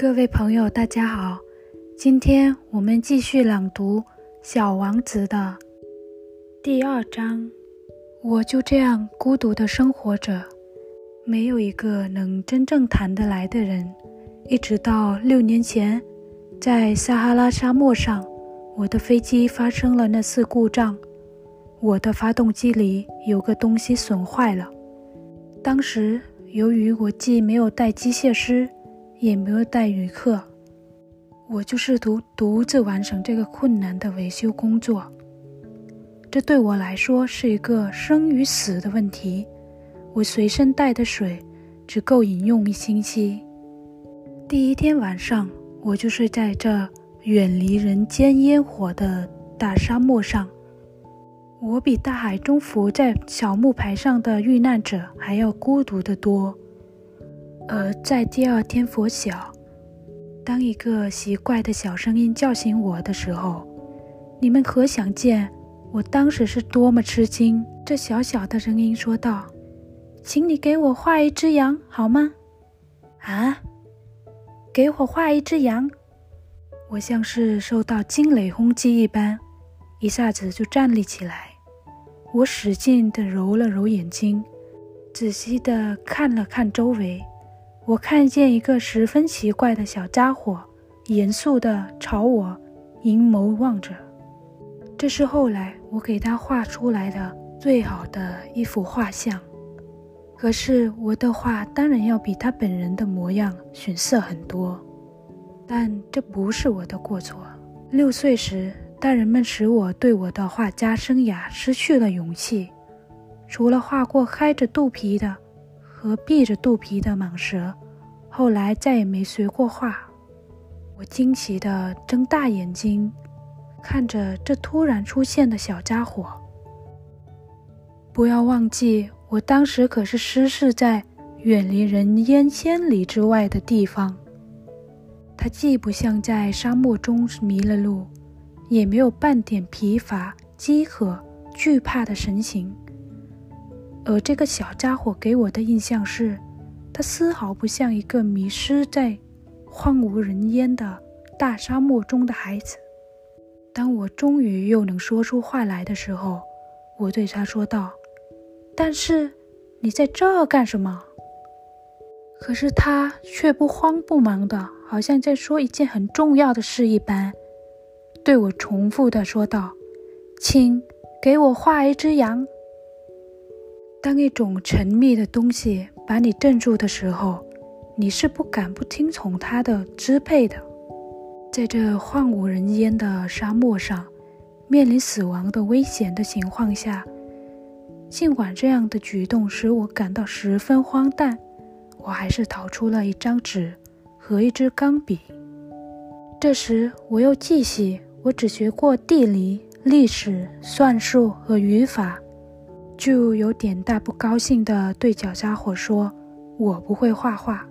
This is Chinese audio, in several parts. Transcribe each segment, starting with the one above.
各位朋友，大家好，今天我们继续朗读《小王子》的第二章。我就这样孤独的生活着，没有一个能真正谈得来的人。一直到六年前，在撒哈拉沙漠上，我的飞机发生了那次故障，我的发动机里有个东西损坏了。当时由于我既没有带机械师，也没有带旅客，我就试图独自完成这个困难的维修工作。这对我来说是一个生与死的问题。我随身带的水只够饮用一星期。第一天晚上，我就睡在这远离人间烟火的大沙漠上。我比大海中浮在小木牌上的遇难者还要孤独得多。而在第二天拂晓，当一个奇怪的小声音叫醒我的时候，你们可想见我当时是多么吃惊。这小小的声音说道：“请你给我画一只羊好吗？”啊，给我画一只羊！我像是受到惊雷轰击一般，一下子就站立起来。我使劲地揉了揉眼睛，仔细地看了看周围。我看见一个十分奇怪的小家伙，严肃地朝我凝眸望着。这是后来我给他画出来的最好的一幅画像。可是我的画当然要比他本人的模样逊色很多。但这不是我的过错。六岁时，大人们使我对我的画家生涯失去了勇气，除了画过开着肚皮的。和闭着肚皮的蟒蛇，后来再也没学过画。我惊奇地睁大眼睛，看着这突然出现的小家伙。不要忘记，我当时可是失事在远离人烟千里之外的地方。他既不像在沙漠中迷了路，也没有半点疲乏、饥渴、惧怕的神情。而这个小家伙给我的印象是，他丝毫不像一个迷失在荒无人烟的大沙漠中的孩子。当我终于又能说出话来的时候，我对他说道：“但是你在这干什么？”可是他却不慌不忙的，好像在说一件很重要的事一般，对我重复的说道：“请给我画一只羊。”当一种神秘的东西把你镇住的时候，你是不敢不听从它的支配的。在这荒无人烟的沙漠上，面临死亡的危险的情况下，尽管这样的举动使我感到十分荒诞，我还是掏出了一张纸和一支钢笔。这时，我又记起我只学过地理、历史、算术和语法。就有点大不高兴地对小家伙说：“我不会画画。”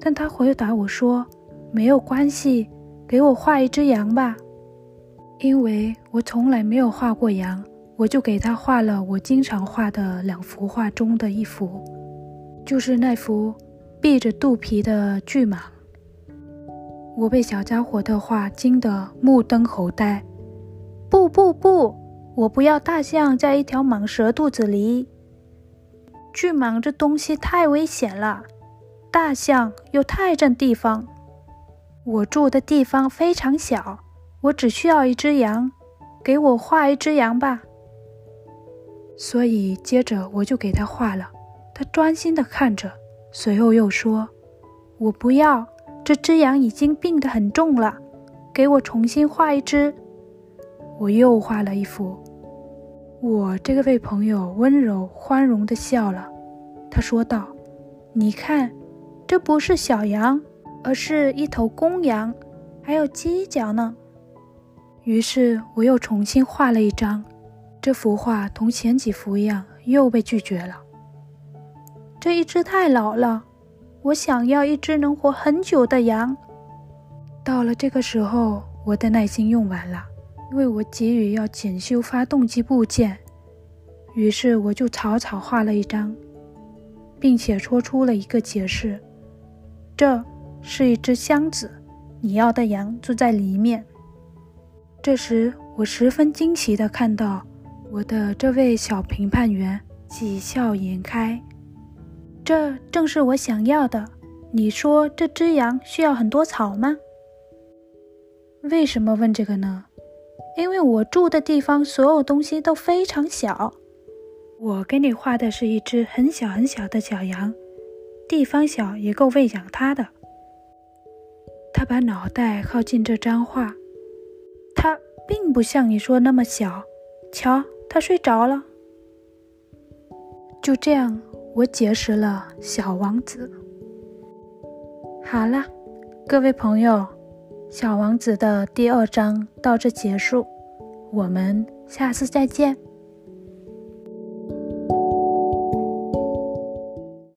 但他回答我说：“没有关系，给我画一只羊吧。”因为我从来没有画过羊，我就给他画了我经常画的两幅画中的一幅，就是那幅闭着肚皮的巨蟒。我被小家伙的画惊得目瞪口呆。不不不！我不要大象在一条蟒蛇肚子里。巨蟒这东西太危险了，大象又太占地方。我住的地方非常小，我只需要一只羊，给我画一只羊吧。所以接着我就给他画了。他专心的看着，随后又说：“我不要，这只羊已经病得很重了，给我重新画一只。”我又画了一幅。我这个位朋友温柔宽容地笑了，他说道：“你看，这不是小羊，而是一头公羊，还有犄角呢。”于是我又重新画了一张，这幅画同前几幅一样，又被拒绝了。这一只太老了，我想要一只能活很久的羊。到了这个时候，我的耐心用完了。因为我急于要检修发动机部件，于是我就草草画了一张，并且说出了一个解释：这是一只箱子，你要的羊住在里面。这时，我十分惊奇地看到我的这位小评判员喜笑颜开。这正是我想要的。你说这只羊需要很多草吗？为什么问这个呢？因为我住的地方所有东西都非常小。我给你画的是一只很小很小的小羊，地方小也够喂养它的。他把脑袋靠近这张画，它并不像你说那么小。瞧，它睡着了。就这样。我结识了小王子。好了，各位朋友，小王子的第二章到这结束，我们下次再见。